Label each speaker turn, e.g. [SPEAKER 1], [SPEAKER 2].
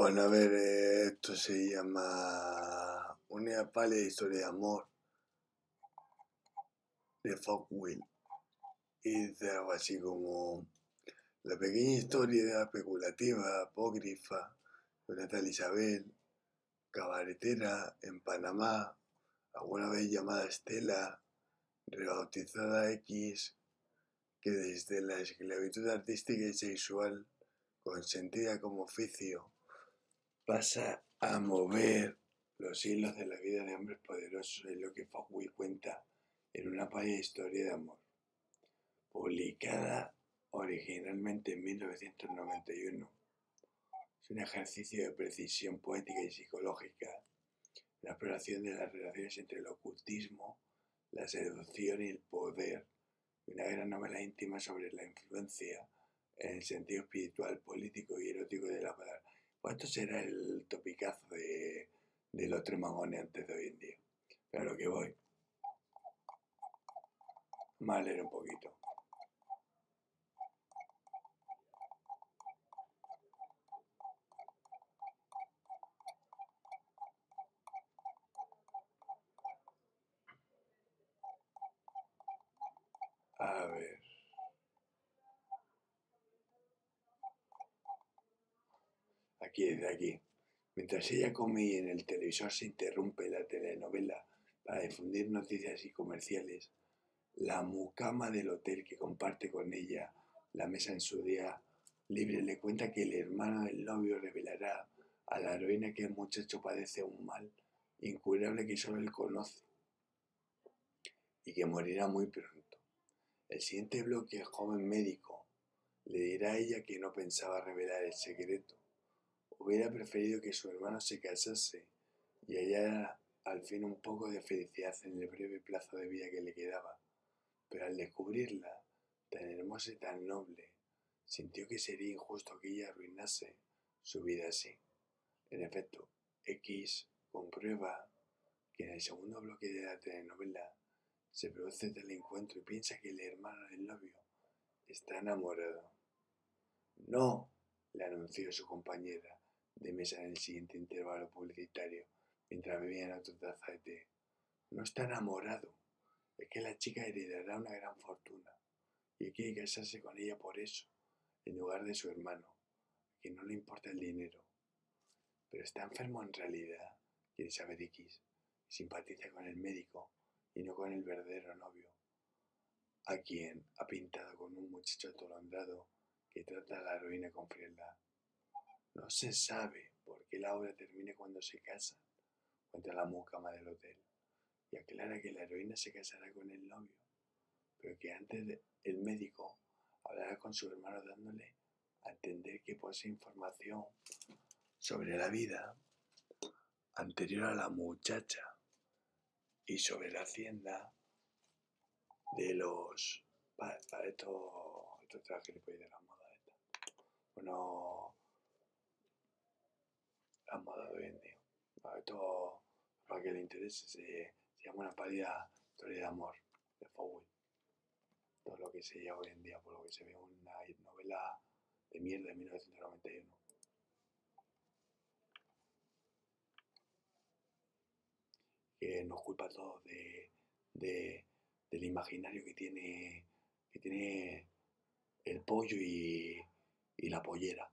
[SPEAKER 1] Bueno, a ver, eh, esto se llama Una pálida historia de amor de Fogwill. Y dice algo así como la pequeña historia especulativa, apócrifa, de tal Isabel, cabaretera en Panamá, alguna vez llamada Estela, rebautizada X, que desde la esclavitud artística y sexual, consentida como oficio, pasa a mover los hilos de la vida de hombres poderosos, es lo que Fogwill cuenta en una pálida historia de amor, publicada originalmente en 1991. Es un ejercicio de precisión poética y psicológica, la exploración de las relaciones entre el ocultismo, la seducción y el poder, una gran novela íntima sobre la influencia en el sentido espiritual, político y erótico de la palabra pues esto será el topicazo de, de los tres magones antes de hoy en día. Pero lo que voy. Mal leer un poquito. A ver. Aquí, desde aquí. Mientras ella come y en el televisor se interrumpe la telenovela para difundir noticias y comerciales, la mucama del hotel que comparte con ella la mesa en su día libre le cuenta que el hermano del novio revelará a la heroína que el muchacho padece un mal incurable que solo él conoce y que morirá muy pronto. El siguiente bloque, el joven médico, le dirá a ella que no pensaba revelar el secreto Hubiera preferido que su hermano se casase y hallara al fin un poco de felicidad en el breve plazo de vida que le quedaba, pero al descubrirla, tan hermosa y tan noble, sintió que sería injusto que ella arruinase su vida así. En efecto, X comprueba que en el segundo bloque de la telenovela se produce tal encuentro y piensa que el hermano del novio está enamorado. No, le anunció su compañera, de mesa en el siguiente intervalo publicitario mientras bebían otra taza de té. No está enamorado. Es que la chica heredará una gran fortuna y quiere casarse con ella por eso, en lugar de su hermano, que no le importa el dinero. Pero está enfermo en realidad, quiere saber X, simpatiza con el médico y no con el verdadero novio, a quien ha pintado con un muchacho atolondrado que trata a la heroína con frialdad. No se sabe por qué la obra termina cuando se casan, cuenta la mucama del hotel, y aclara que la heroína se casará con el novio, pero que antes el médico hablará con su hermano dándole a entender que posee información sobre la vida anterior a la muchacha y sobre la hacienda de los... Para, esto, esto traje de la moda. Bueno, la moda de hoy en día. Para que le interese, se, llama una pálida historia de amor de Fowell. Todo lo que se llama hoy en día, por lo que se ve una novela de mierda de 1991. Que nos culpa a todos de, de, del imaginario que tiene, que tiene el pollo y, y la pollera.